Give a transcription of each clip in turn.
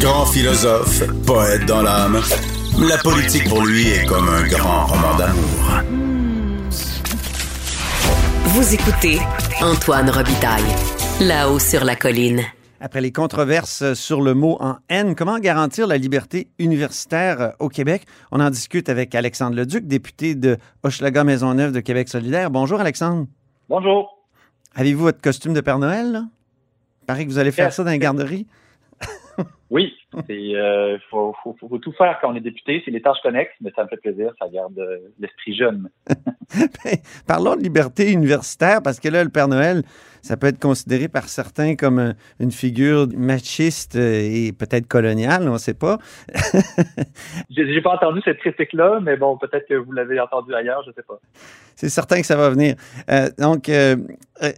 Grand philosophe, poète dans l'âme, la politique pour lui est comme un grand roman d'amour. Vous écoutez Antoine Robitaille, là-haut sur la colline. Après les controverses sur le mot en haine, comment garantir la liberté universitaire au Québec? On en discute avec Alexandre Leduc, député de Hochelaga Maisonneuve de Québec solidaire. Bonjour Alexandre. Bonjour. Avez-vous votre costume de Père Noël? Là? Paraît que vous allez faire ça dans la garderie. Oui, il euh, faut, tout faire quand on est député. C'est les tâches connexes, mais ça me fait plaisir. Ça garde euh, l'esprit jeune. Ben, parlons de liberté universitaire, parce que là, le Père Noël, ça peut être considéré par certains comme euh, une figure machiste et peut-être coloniale, on ne sait pas. J'ai pas entendu cette critique-là, mais bon, peut-être que vous l'avez entendu ailleurs, je ne sais pas. C'est certain que ça va venir. donc,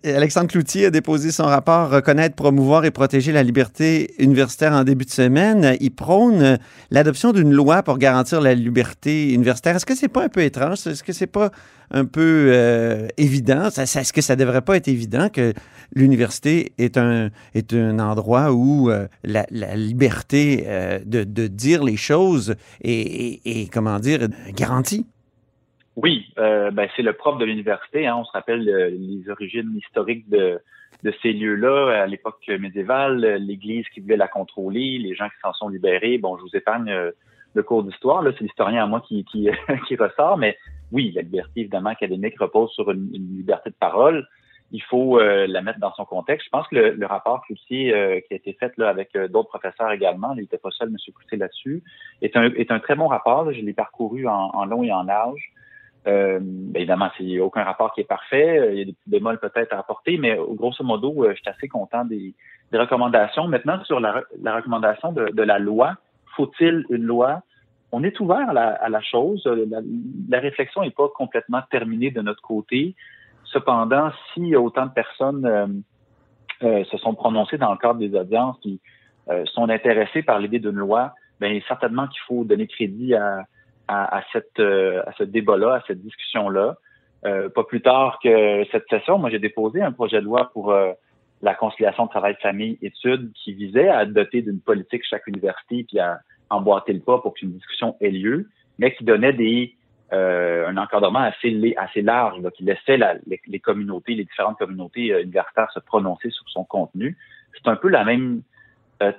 Alexandre Cloutier a déposé son rapport Reconnaître, promouvoir et protéger la liberté universitaire en début de semaine. Il prône l'adoption d'une loi pour garantir la liberté universitaire. Est-ce que c'est pas un peu étrange? Est-ce que c'est pas un peu euh, évident? Est-ce que ça devrait pas être évident que l'université est un, est un endroit où euh, la, liberté euh, de, dire les choses est, est, comment dire, garantie? Oui, ben c'est le propre de l'université. Hein. On se rappelle les origines historiques de, de ces lieux-là à l'époque médiévale, l'Église qui voulait la contrôler, les gens qui s'en sont libérés. Bon, je vous épargne euh, le cours d'histoire, là, c'est l'historien à moi qui, qui, qui, ressort, mais oui, la liberté évidemment académique repose sur une, liberté de parole. Il faut euh, la mettre dans son contexte. Je pense que le, rapport Cloutier euh, qui a été fait là, avec d'autres professeurs également, il n'était pas seul, M. Cloutier, là-dessus, est un, est un très bon rapport. Je l'ai parcouru en long et en large. Euh, ben évidemment, c'est aucun rapport qui est parfait. Euh, il y a des petits bémols peut-être à apporter, mais grosso modo, euh, je suis assez content des, recommandations. Maintenant, sur la, recommandation de, la loi, faut-il une loi? On est ouvert à la, chose. La, réflexion n'est pas complètement terminée de notre côté. Cependant, si autant de personnes se sont prononcées dans le cadre des audiences qui sont intéressées par l'idée d'une loi, bien certainement qu'il faut donner crédit à, à, cette, euh, à ce débat-là, à cette discussion-là. Euh, pas plus tard que cette session, moi j'ai déposé un projet de loi pour euh, la conciliation travail-famille-études qui visait à doter d'une politique chaque université puis à emboîter le pas pour qu'une discussion ait lieu, mais qui donnait des un encadrement assez, assez large, qui laissait la, les, communautés, les différentes communautés universitaires se prononcer sur son contenu. C'est un peu la même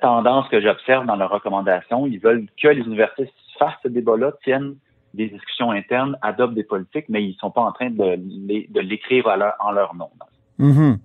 tendance que j'observe dans leurs recommandations. Ils veulent que les universités fassent ce débat-là, tiennent des discussions internes, adoptent des politiques, mais ils ne sont pas en train de, l'écrire en leur nom. Mm-hmm.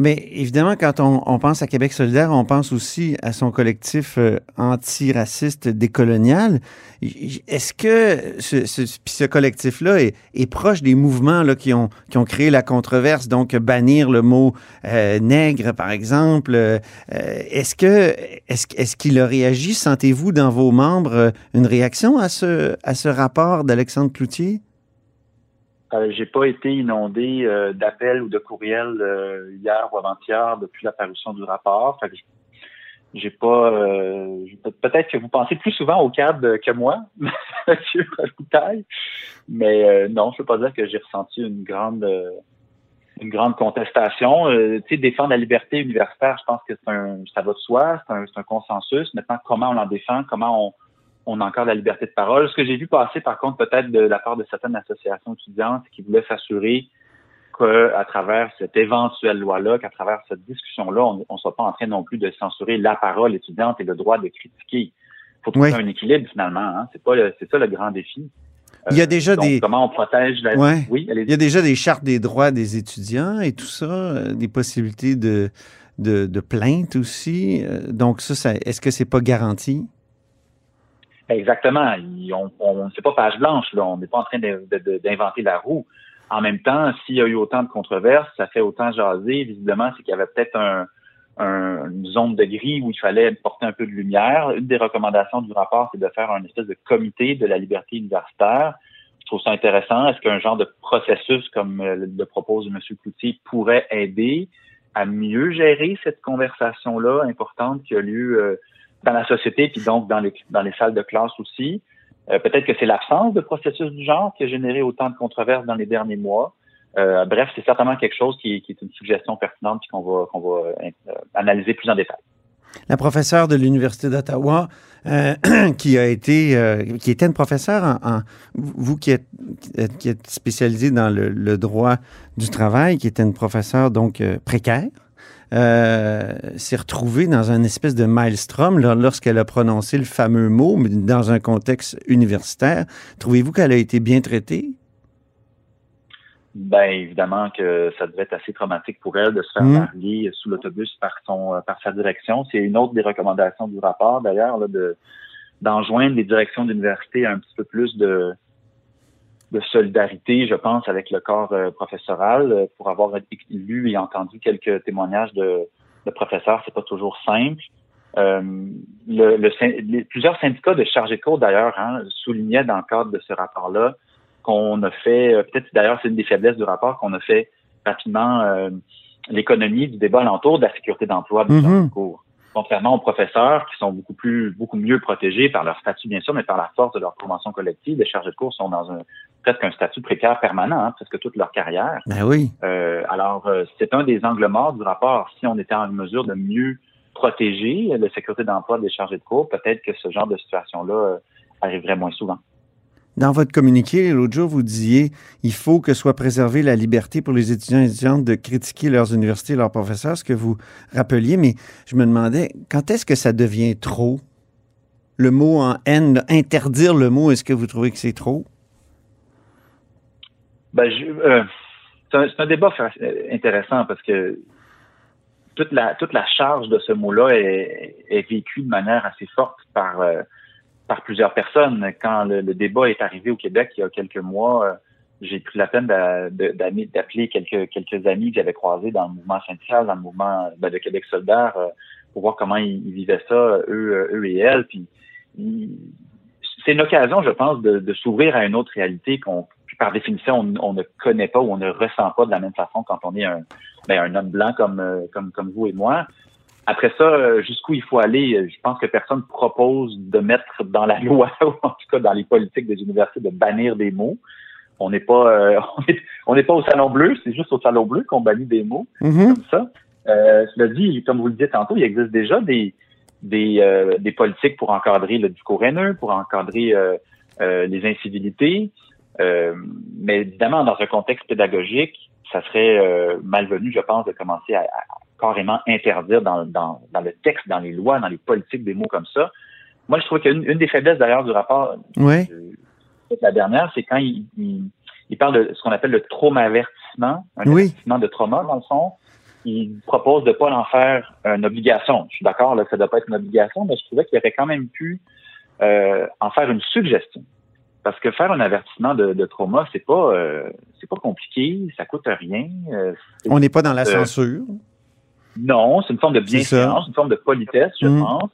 Mais évidemment, quand on, pense à Québec solidaire, on pense aussi à son collectif euh, antiraciste décolonial. Est-ce que ce, ce, collectif-là est, proche des mouvements là, qui, ont, qui ont créé la controverse, donc bannir le mot euh, nègre, par exemple? Euh, est-ce que est-ce, qu'il a réagi? Sentez-vous dans vos membres une réaction à ce, à ce rapport d'Alexandre Cloutier? Euh, j'ai pas été inondé euh, d'appels ou de courriels euh, hier ou avant-hier depuis l'apparition du rapport. Fait que j'ai pas euh, peut-être que vous pensez plus souvent au cadre que moi, Monsieur Robitaille, mais non, je peux pas dire que j'ai ressenti une grande une grande contestation. tu sais, défendre la liberté universitaire, je pense que c'est un ça va de soi, c'est un, un consensus. Maintenant, comment on l'en défend, comment on on a encore la liberté de parole. Ce que j'ai vu passer, par contre, peut-être de la part de certaines associations étudiantes qui voulaient s'assurer qu'à travers cette éventuelle loi-là, qu'à travers cette discussion-là, on ne soit pas en train non plus de censurer la parole étudiante et le droit de critiquer. Il faut trouver un équilibre finalement. Hein? C'est pas c'est ça le grand défi. Il y a déjà euh, des. Comment on protège la. Oui, il y a déjà des chartes des droits des étudiants et tout ça, euh, des possibilités de, de, de plainte aussi. Euh, donc, ça, ça est-ce que c'est pas garanti? Exactement. On, on c'est pas page blanche, là. On n'est pas en train d'inventer la roue. En même temps, s'il y a eu autant de controverses, ça fait autant jaser. Visiblement, c'est qu'il y avait peut-être un, une zone de gris où il fallait porter un peu de lumière. Une des recommandations du rapport, c'est de faire un espèce de comité de la liberté universitaire. Je trouve ça intéressant. Est-ce qu'un genre de processus, comme euh, le propose M. Coutier, pourrait aider à mieux gérer cette conversation-là importante qui a lieu euh, dans la société, puis donc dans les, dans les salles de classe aussi. Euh, peut-être que c'est l'absence de processus du genre qui a généré autant de controverses dans les derniers mois. Euh, bref, c'est certainement quelque chose qui, est une suggestion pertinente qu'on va, qu'on va euh, analyser plus en détail. La professeure de l'Université d'Ottawa, euh, qui a été, euh, qui était une professeure en, vous qui êtes, qui êtes spécialisé dans le, droit du travail, qui était une professeure donc euh, précaire, s'est retrouvée dans un espèce de maelstrom lorsqu'elle a prononcé le fameux mot, mais dans un contexte universitaire. Trouvez-vous qu'elle a été bien traitée? Ben évidemment que ça devait être assez traumatique pour elle de se faire mmh. sous l'autobus par son euh, par sa direction. C'est une autre des recommandations du rapport d'ailleurs de d'enjoindre les directions d'université à un petit peu plus de de solidarité, je pense, avec le corps euh, professoral euh, pour avoir lu et entendu quelques témoignages de, de professeurs, c'est pas toujours simple. Euh, le, le, plusieurs syndicats de chargés de cours, d'ailleurs, hein, soulignaient dans le cadre de ce rapport-là qu'on a fait, euh, peut-être d'ailleurs c'est une des faiblesses du rapport, qu'on a fait rapidement euh, l'économie du débat alentour de la sécurité d'emploi du mm cours. Contrairement aux professeurs qui sont beaucoup plus, beaucoup mieux protégés par leur statut, bien sûr, mais par la force de leur convention collective, les chargés de cours sont dans un presque un statut précaire permanent, hein, presque toute leur carrière. Ben oui. Euh, alors, c'est un des angles morts du rapport. Si on était en mesure de mieux protéger la sécurité d'emploi des chargés de cours, peut-être que ce genre de situation-là arriverait moins souvent. Dans votre communiqué, l'autre jour, vous disiez il faut que soit préservée la liberté pour les étudiants et étudiantes de critiquer leurs universités et leurs professeurs, ce que vous rappeliez, mais je me demandais quand est-ce que ça devient trop? Le mot en haine, interdire le mot, est-ce que vous trouvez que c'est trop? Ben, euh, c'est un, débat intéressant parce que toute la, charge de ce mot-là est, vécue de manière assez forte par. Euh, par plusieurs personnes. Quand le, débat est arrivé au Québec il y a quelques mois, euh, j'ai pris la peine d'appeler quelques, quelques amis que j'avais croisés dans le mouvement syndical, dans le mouvement ben, de Québec solidaire, euh, pour voir comment ils, vivaient ça, eux, euh, eux et elles. Puis c'est une occasion, je pense, de, s'ouvrir à une autre réalité qu'on par définition, on, ne connaît pas ou on ne ressent pas de la même façon quand on est un, ben, un homme blanc comme, comme, comme vous et moi. Après ça, euh, jusqu'où il faut aller, euh, je pense que personne propose de mettre dans la loi, ou en tout cas dans les politiques des universités, de bannir des mots. On n'est pas, euh, on n'est pas au salon bleu, c'est juste au salon bleu qu'on bannit des mots mm-hmm. comme ça. Euh, cela dit, comme vous le disiez tantôt, il existe déjà des des, des politiques pour encadrer le discours haineux, pour encadrer les incivilités. mais évidemment, dans un contexte pédagogique, ça serait malvenu, je pense, de commencer à, carrément interdire dans, dans, dans, le texte, dans les lois, dans les politiques, des mots comme ça. Moi, je trouve qu'une une des faiblesses d'ailleurs du rapport, oui. la dernière, c'est quand il, il, parle de ce qu'on appelle le trauma-avertissement, un avertissement de trauma dans le fond. Il propose de pas en faire une obligation. Je suis d'accord, là, ça doit pas être une obligation, mais je trouvais qu'il aurait quand même pu euh, en faire une suggestion. Parce que faire un avertissement de, de trauma, c'est pas euh, c'est pas compliqué, ça coûte rien. Euh, On n'est pas dans la censure. Non, c'est une forme de bienséance, une forme de politesse, je mm. pense.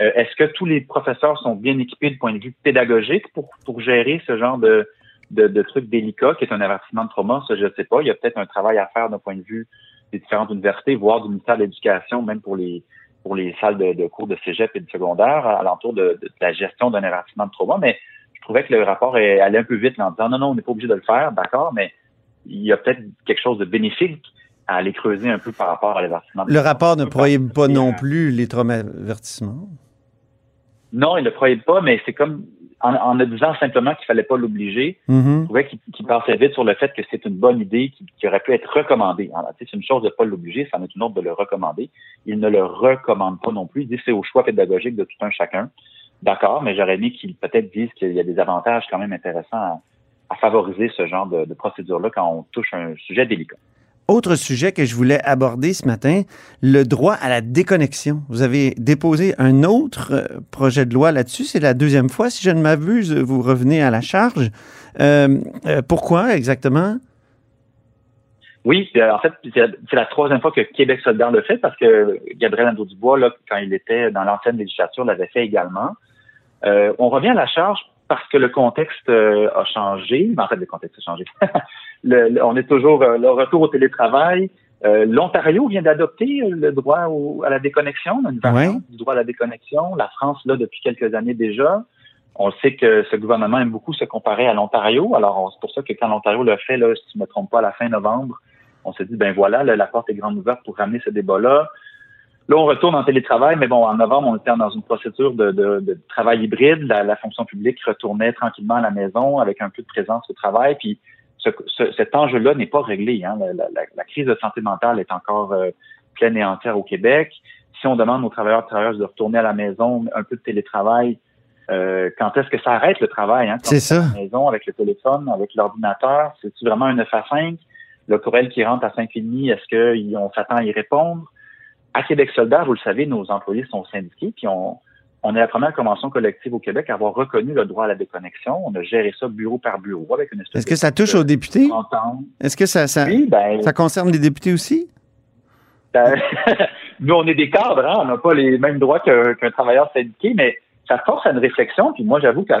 Euh, est-ce que tous les professeurs sont bien équipés du point de vue pédagogique pour, pour gérer ce genre de, de, de truc délicat qui est un avertissement de trauma? Ça, je ne sais pas. Il y a peut-être un travail à faire d'un point de vue des différentes universités, voire du ministère de l'Éducation, même pour les pour les salles de, cours de cégep et de secondaire, à, l'entour de, la gestion d'un avertissement de trauma. Mais je trouvais que le rapport est allé un peu vite en disant non, non, on n'est pas obligé de le faire, d'accord, mais il y a peut-être quelque chose de bénéfique à aller creuser un peu par rapport à l'avertissement. Le rapport ne prohibe pas non plus les traumavertissements? Non, il ne prohibe pas, mais c'est comme en, en disant simplement qu'il fallait pas l'obliger, mm-hmm. je trouvais qu'il passait vite sur le fait que c'est une bonne idée qui, aurait pu être recommandée. C'est une chose de ne pas l'obliger, ça en est une autre de le recommander. Il ne le recommande pas non plus. Il dit c'est au choix pédagogique de tout un chacun. D'accord, mais j'aurais aimé qu'il peut-être dise qu'il y a des avantages quand même intéressants à, favoriser ce genre de, de procédure-là quand on touche un sujet délicat. Autre sujet que je voulais aborder ce matin, le droit à la déconnexion. Vous avez déposé un autre euh, projet de loi là-dessus. C'est la deuxième fois, si je ne m'abuse, vous revenez à la charge. Euh, euh, pourquoi exactement? Oui, en fait, c'est la troisième fois que Québec solidaire le fait parce que Gabriel Nadeau-Dubois, là, quand il était dans l'ancienne législature, l'avait fait également. on revient à la charge parce que le contexte a changé. En fait, le contexte a changé. on est toujours euh, le retour au télétravail. Euh, L'Ontario vient d'adopter le droit à la déconnexion, une variante du droit à la déconnexion. La France, là, depuis quelques années déjà. On sait que ce gouvernement aime beaucoup se comparer à l'Ontario. Alors, c'est pour ça que quand l'Ontario le fait, là, si je ne me trompe pas, à la fin novembre, on s'est dit, ben voilà, la porte est grande ouverte pour ramener ce débat-là. Là, on retourne en télétravail, mais bon, en novembre, on était dans une procédure de, de, travail hybride. La, fonction publique retournait tranquillement à la maison avec un peu de présence au travail. Puis ce, cet enjeu-là n'est pas réglé. Hein. La, crise de santé mentale est encore euh, pleine et entière au Québec. Si on demande aux travailleurs et travailleuses de retourner à la maison, un peu de télétravail, euh, quand est-ce que ça arrête le travail? Hein? C'est ça. À la maison, avec le téléphone, avec l'ordinateur, c'est vraiment un 9 à 5? Le courriel qui rentre à 5,5, est-ce qu'on s'attend à y répondre? À Québec solidaire, vous le savez, nos employés sont syndiqués, puis on, on est la première convention collective au Québec à avoir reconnu le droit à la déconnexion. On a géré ça bureau par bureau avec une espèce Est-ce que ça touche aux députés? Est-ce que ça, ça, ben, ça concerne les députés aussi? Ben, nous, on est des cadres, hein? on n'a pas les mêmes droits qu'un travailleur syndiqué, mais ça force à une réflexion. Puis moi, j'avoue que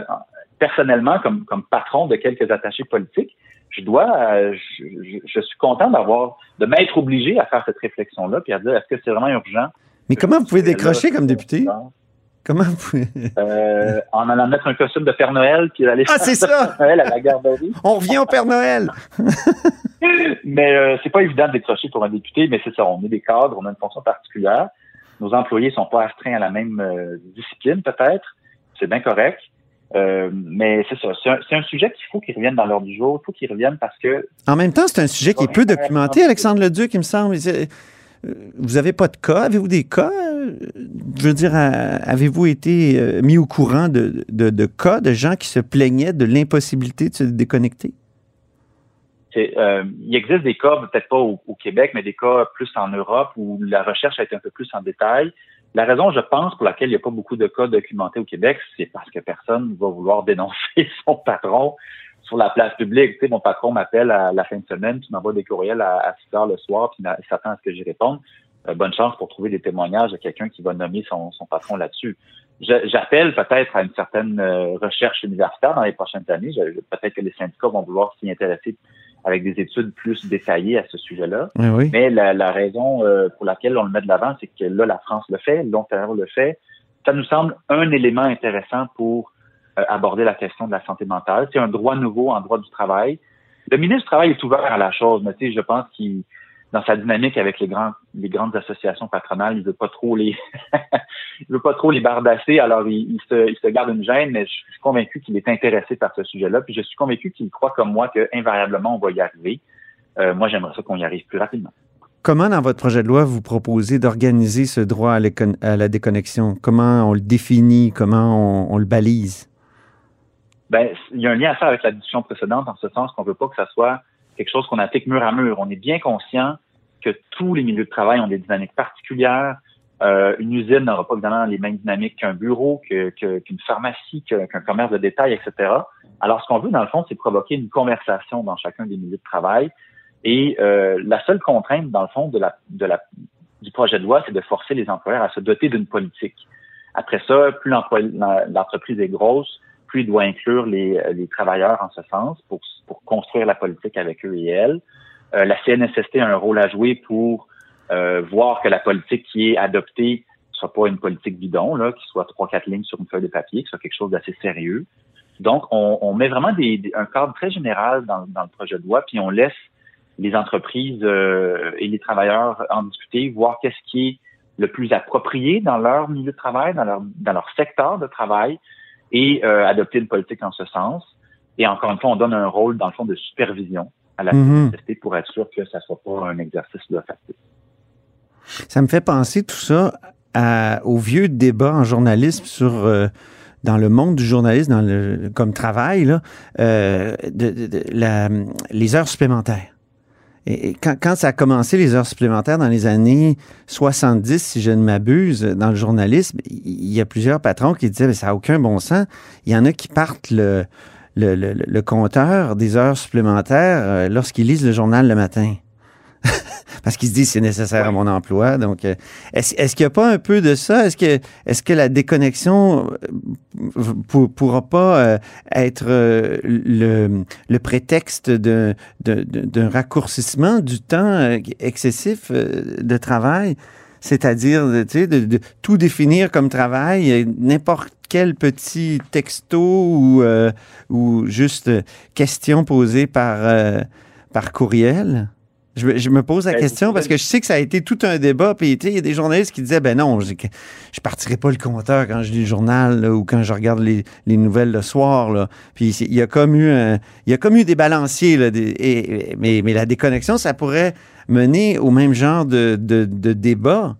personnellement, comme, comme patron de quelques attachés politiques, je dois, euh, je, suis content d'avoir, de m'être obligé à faire cette réflexion-là, puis à dire, est-ce que c'est vraiment urgent? Mais comment vous pouvez décrocher comme député? Comment vous pouvez... euh, en allant mettre un costume de Père Noël, puis aller ah, c'est ça! Noël à la garderie. On revient au Père Noël! mais euh, c'est pas évident de décrocher pour un député, mais c'est ça, on est des cadres, on a une fonction particulière. Nos employés sont pas astreints à la même euh, discipline, peut-être. C'est bien correct. Euh, mais c'est ça, c'est un, sujet qu'il faut qu'il revienne dans l'ordre du jour, il faut qu'il revienne parce que... En même temps, c'est un sujet qui est peu documenté, Alexandre Leduc, il me semble. Vous avez pas de cas? Avez-vous des cas? Je veux dire, avez-vous été euh, mis au courant de, cas de gens qui se plaignaient de l'impossibilité de se déconnecter? il existe des cas, peut-être pas au, Québec, mais des cas plus en Europe où la recherche a été un peu plus en détail. La raison, je pense, pour laquelle il n'y a pas beaucoup de cas documentés au Québec, c'est parce que personne ne va vouloir dénoncer son patron sur la place publique. Mon patron m'appelle à la fin de semaine, puis m'envoie des courriels à, 6 heures le soir, puis il s'attend à ce que j'y réponde. Euh, bonne chance pour trouver des témoignages de quelqu'un qui va nommer son, patron là-dessus. J'appelle peut-être à une certaine euh, recherche universitaire dans les prochaines années. Peut-être que les syndicats vont vouloir s'y intéresser avec des études plus détaillées à ce sujet-là. Mais la, raison euh, pour laquelle on le met de l'avant, c'est que là, la France le fait, l'Ontario le fait. Ça nous semble un élément intéressant pour euh, aborder la question de la santé mentale. C'est un droit nouveau en droit du travail. Le ministre du Travail est ouvert à la chose, mais je pense qu'il dans sa dynamique avec les grands les grandes associations patronales, il veut pas trop les il veut pas trop les bardasser, alors il, se, il se garde une gêne, mais je, suis convaincu qu'il est intéressé par ce sujet-là, puis je suis convaincu qu'il croit comme moi que invariablement on va y arriver. Euh, moi, j'aimerais ça qu'on y arrive plus rapidement. Comment, dans votre projet de loi, vous proposez d'organiser ce droit à, la déconnexion? Comment on le définit? Comment on, on le balise? Ben, il y a un lien à faire avec la discussion précédente, en ce sens qu'on veut pas que ça soit quelque chose qu'on applique mur à mur. On est bien conscient que tous les milieux de travail ont des dynamiques particulières. Euh, une usine n'aura pas évidemment les mêmes dynamiques qu'un bureau, qu'une pharmacie, qu'un commerce de détail, etc. Alors, ce qu'on veut, dans le fond, c'est provoquer une conversation dans chacun des milieux de travail. Et euh, la seule contrainte, dans le fond, de la, de la, du projet de loi, c'est de forcer les employeurs à se doter d'une politique. Après ça, plus l'entreprise est grosse, il doit inclure les, les travailleurs en ce sens pour, pour construire la politique avec eux et elles. Euh, la CNSST a un rôle à jouer pour euh, voir que la politique qui est adoptée soit pas une politique bidon, là, qui soit trois, quatre lignes sur une feuille de papier, que soit quelque chose d'assez sérieux. Donc, on, met vraiment un cadre très général dans, dans, le projet de loi, puis on laisse les entreprises euh, et les travailleurs en discuter, voir qu'est-ce qui est le plus approprié dans leur milieu de travail, dans leur, dans leur secteur de travail, et euh, adopter une politique en ce sens. Et encore une fois, on donne un rôle, dans le fond, de supervision à la mm pour être sûr que ça ne soit pas un exercice de facile. Ça me fait penser tout ça au vieux débat en journalisme sur euh, dans le monde du journalisme, dans le, comme travail, là, euh, de, la, les heures supplémentaires. Et quand, ça a commencé, les heures supplémentaires, dans les années 70, si je ne m'abuse, dans le journalisme, il y a plusieurs patrons qui disaient, mais ça n'a aucun bon sens. Il y en a qui partent le, compteur des heures supplémentaires euh, lorsqu'ils lisent le journal le matin. Parce qu'ils se disent c'est nécessaire à mon emploi. Donc, euh, est-ce est qu'il n'y a pas un peu de ça? Est-ce que, est que la déconnexion euh, ne pourra pas être le, le prétexte d'un raccourcissement du temps excessif de travail? C'est-à-dire, tu sais, de, tout définir comme travail, n'importe quel petit texto ou, ou juste question posée par, par courriel? Je, me- je me pose la Ben, question parce que je sais que ça a été tout un débat. Puis, il y a des journalistes qui disaient, ben non, je, je partirai pas le compteur quand je lis le journal là, ou quand je regarde les, les nouvelles le soir. Là. Puis, il y a comme eu, un- il y a comme eu des balanciers. Là, des- et- et- mais, mais la déconnexion, ça pourrait mener au même genre de, de, de débat.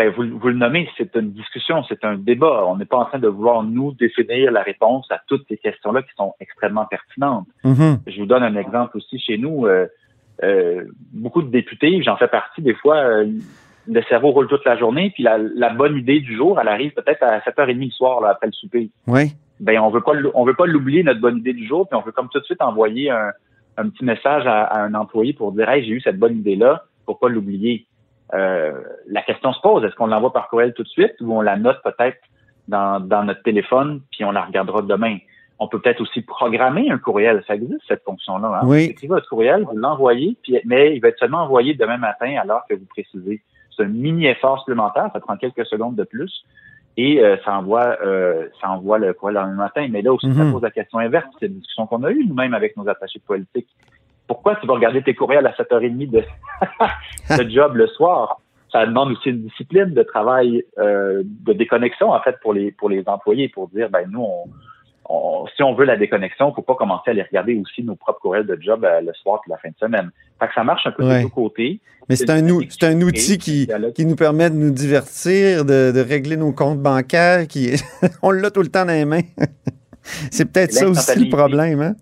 Ben, vous, vous le nommez, c'est une discussion, c'est un débat. On n'est pas en train de vouloir nous définir la réponse à toutes ces questions-là qui sont extrêmement pertinentes. Mhm. Je vous donne un exemple aussi chez nous. euh, euh, beaucoup de députés, j'en fais partie des fois, euh, le cerveau roule toute la journée, puis la, la bonne idée du jour, elle arrive peut-être à 7h30 le soir, là, après le souper. Oui. Ben, on veut pas, on veut pas l'oublier, notre bonne idée du jour, puis on veut comme tout de suite envoyer un, un petit message à, à un employé pour dire, hey, j'ai eu cette bonne idée-là, pour pas l'oublier? Euh, la question se pose, est-ce qu'on l'envoie par courriel tout de suite ou on la note peut-être dans, dans notre téléphone, puis on la regardera demain? On peut peut-être aussi programmer un courriel. Ça existe, cette fonction-là. Hein? Oui. Vous écrivez votre courriel, vous l'envoyez, mais il va être seulement envoyé demain matin alors que vous précisez. C'est un mini effort supplémentaire, ça prend quelques secondes de plus. Et euh, ça envoie euh, ça envoie le courriel le lendemain matin. Mais là aussi, ça Mhm. pose la question inverse. C'est une discussion qu'on a eue nous-mêmes avec nos attachés politiques. Pourquoi tu vas regarder tes courriels à 7h30 de, de job le soir? Ça demande aussi une discipline de travail, euh, de déconnexion, en fait, pour les pour les employés, pour dire, ben nous, on, on- si on veut la déconnexion, faut pas commencer à aller regarder aussi nos propres courriels de job euh, le soir et la fin de semaine. Fait que ça marche un peu Ouais. des deux côtés. Mais c'est un, ou- c'est un outil qui, qui nous permet de nous divertir, de, de régler nos comptes bancaires. Qui, on l'a tout le temps dans les mains. c'est peut-être ça aussi le problème. Hein?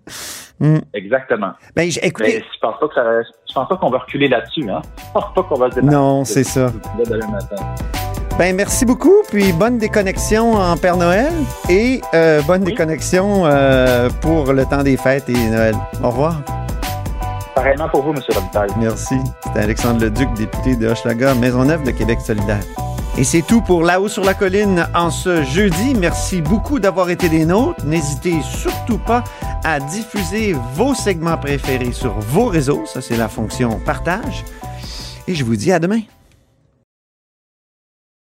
Hmm. Exactement. Ben, Mais je pense pas que ça, je pense pas qu'on va reculer là-dessus, hein? Je pense pas qu'on va se non, c'est ce ça. Ben, merci beaucoup, puis bonne déconnexion en Père Noël et euh, bonne Oui. déconnexion euh, pour le temps des fêtes et Noël. Au revoir. Pareillement pour vous, M. Robitaille. Merci. C'était Alexandre Leduc, député de Hochelaga, Maisonneuve de Québec solidaire. Et c'est tout pour Là-haut sur la colline en ce jeudi. Merci beaucoup d'avoir été des nôtres. N'hésitez surtout pas à diffuser vos segments préférés sur vos réseaux. Ça, c'est la fonction partage. Et je vous dis à demain.